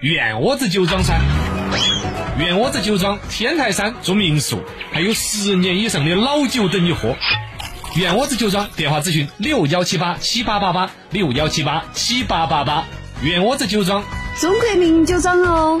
院窝子酒庄噻！院窝子酒庄天台山做民宿，还有十年以上的老酒等你喝。院窝子酒庄电话咨询：六幺七八七八八八六幺七八七八八八。院窝子酒庄，中国名酒庄哦。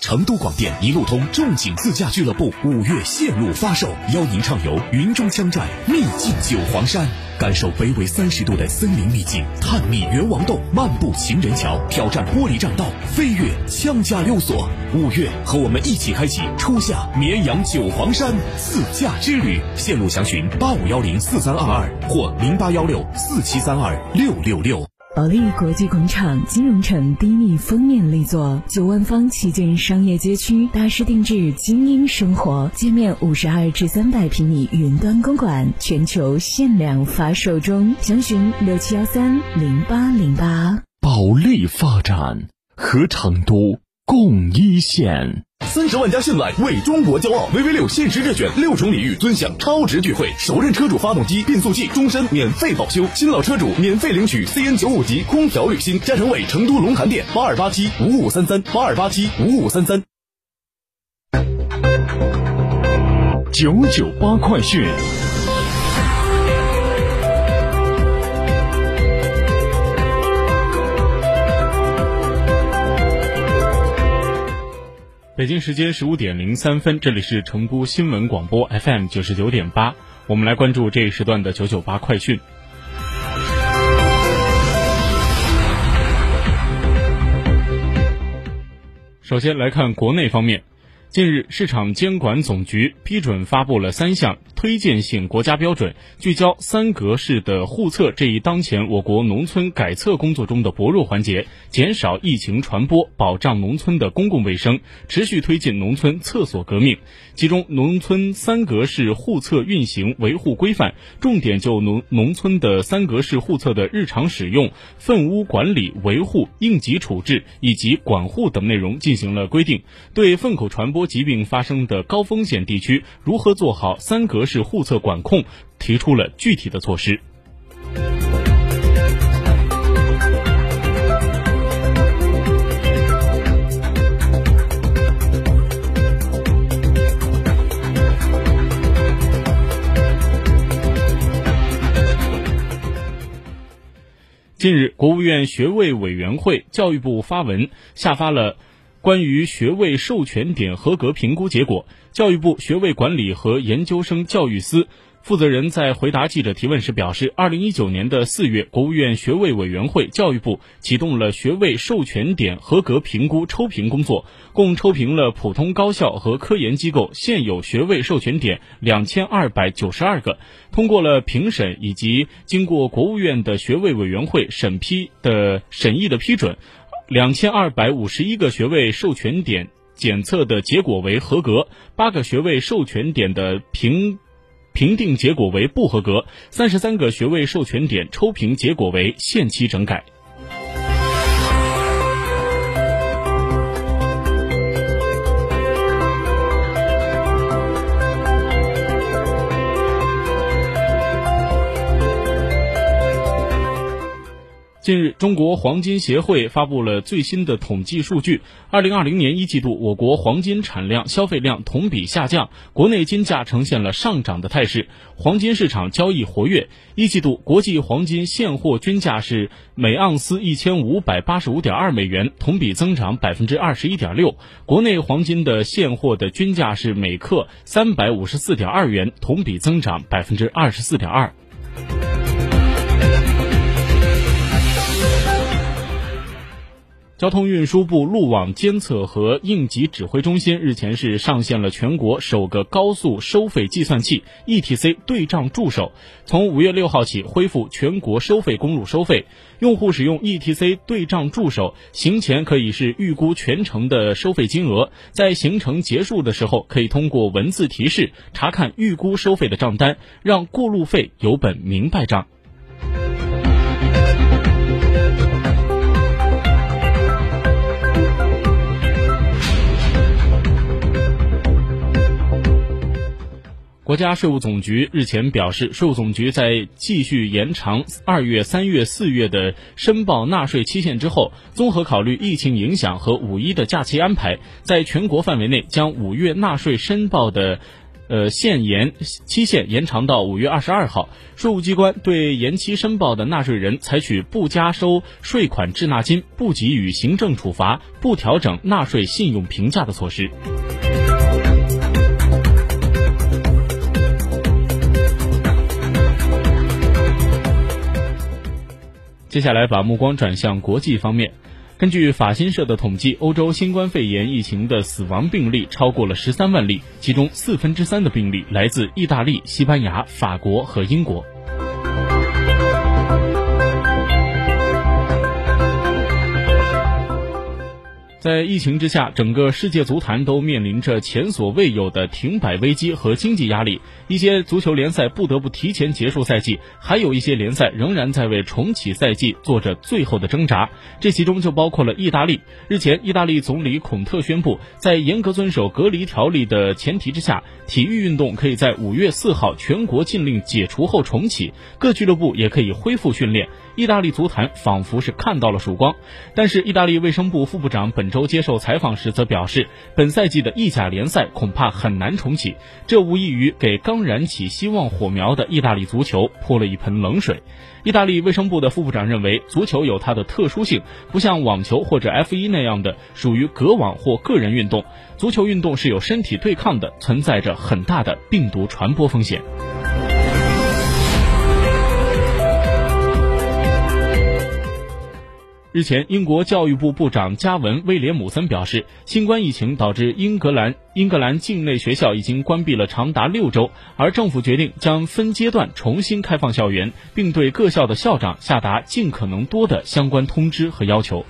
成都广电一路通众景自驾俱乐部五月线路发售，邀您畅游云中羌寨，秘境九黄山。感受北纬三十度的森林秘境，探秘猿王洞，漫步情人桥，挑战玻璃栈道，飞越羌家溜索。五月，和我们一起开启初夏绵阳九黄山自驾之旅。线路详询八五幺零四三二二或零八幺六四七三二六六六。保利国际广场金融城低密封面力作，九万方旗舰商业街区，大师定制精英生活，界面五十二至三百平米云端公馆，全球限量发售中，详询六七幺三零八零八。保利发展和成都共一线。三十万加信赖为中国骄傲，VV 六限时热选六重礼遇，尊享超值钜惠，首任车主发动机、变速器终身免费保修，新老车主免费领取 CN 九五级空调滤芯。加诚伟成都龙潭店八二八七五五三三八二八七五五三三。九九八快讯。北京时间十五点零三分，这里是成都新闻广播 FM 九十九点八，我们来关注这一时段的九九八快讯。首先来看国内方面。近日，市场监管总局批准发布了三项推荐性国家标准，聚焦三格式的户测这一当前我国农村改测工作中的薄弱环节，减少疫情传播，保障农村的公共卫生，持续推进农村厕所革命。其中，农村三格式户测运行维护规范重点就农农村的三格式户测的日常使用、粪污管理维护、应急处置以及管护等内容进行了规定，对粪口传播疾病发生的高风险地区如何做好三格式互测管控，提出了具体的措施。近日，国务院学位委员会、教育部发文下发了关于学位授权点合格评估结果。教育部学位管理和研究生教育司负责人在回答记者提问时表示，二零一九年的四月，国务院学位委员会、教育部启动了学位授权点合格评估抽评工作，共抽评了普通高校和科研机构现有学位授权点两千二百九十二个，通过了评审以及经过国务院的学位委员会审批的审议的批准，两千二百五十一个学位授权点检测的结果为合格，八个学位授权点的评。评定结果为不合格，三十三个学位授权点抽评结果为限期整改。近日，中国黄金协会发布了最新的统计数据。二零二零年一季度，我国黄金产量、消费量同比下降，国内金价呈现了上涨的态势，黄金市场交易活跃。一季度国际黄金现货均价是每盎司一千五百八十五点二美元，同比增长百分之二十一点六。国内黄金的现货的均价是每克三百五十四点二元，同比增长百分之二十四点二。交通运输部路网监测和应急指挥中心日前是上线了全国首个高速收费计算器 ETC 对账助手，从五月六号起恢复全国收费公路收费。用户使用 ETC 对账助手，行前可以是预估全程的收费金额，在行程结束的时候，可以通过文字提示查看预估收费的账单，让过路费有本明白账。国家税务总局日前表示，税务总局在继续延长二月、三月、四月的申报纳税期限之后，综合考虑疫情影响和五一的假期安排，在全国范围内将五月纳税申报的，呃限延期限延长到五月二十二号。税务机关对延期申报的纳税人采取不加收税款滞纳金、不给予行政处罚、不调整纳税信用评价的措施。接下来把目光转向国际方面。根据法新社的统计，欧洲新冠肺炎疫情的死亡病例超过了十三万例，其中四分之三的病例来自意大利、西班牙、法国和英国。在疫情之下，整个世界足坛都面临着前所未有的停摆危机和经济压力。一些足球联赛不得不提前结束赛季，还有一些联赛仍然在为重启赛季做着最后的挣扎。这其中就包括了意大利。日前，意大利总理孔特宣布，在严格遵守隔离条例的前提之下，体育运动可以在五月四号全国禁令解除后重启，各俱乐部也可以恢复训练。意大利足坛仿佛是看到了曙光，但是意大利卫生部副部长本周接受采访时则表示，本赛季的意甲联赛恐怕很难重启，这无异于给刚燃起希望火苗的意大利足球泼了一盆冷水。意大利卫生部的副部长认为，足球有它的特殊性，不像网球或者 F 一那样的属于隔网或个人运动，足球运动是有身体对抗的，存在着很大的病毒传播风险。日前，英国教育部部长加文·威廉姆森表示，新冠疫情导致英格兰英格兰境内学校已经关闭了长达六周，而政府决定将分阶段重新开放校园，并对各校的校长下达尽可能多的相关通知和要求。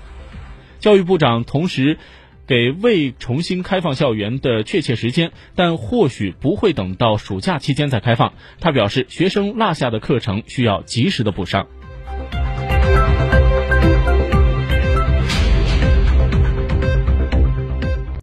教育部长同时给未重新开放校园的确切时间，但或许不会等到暑假期间再开放。他表示，学生落下的课程需要及时的补上。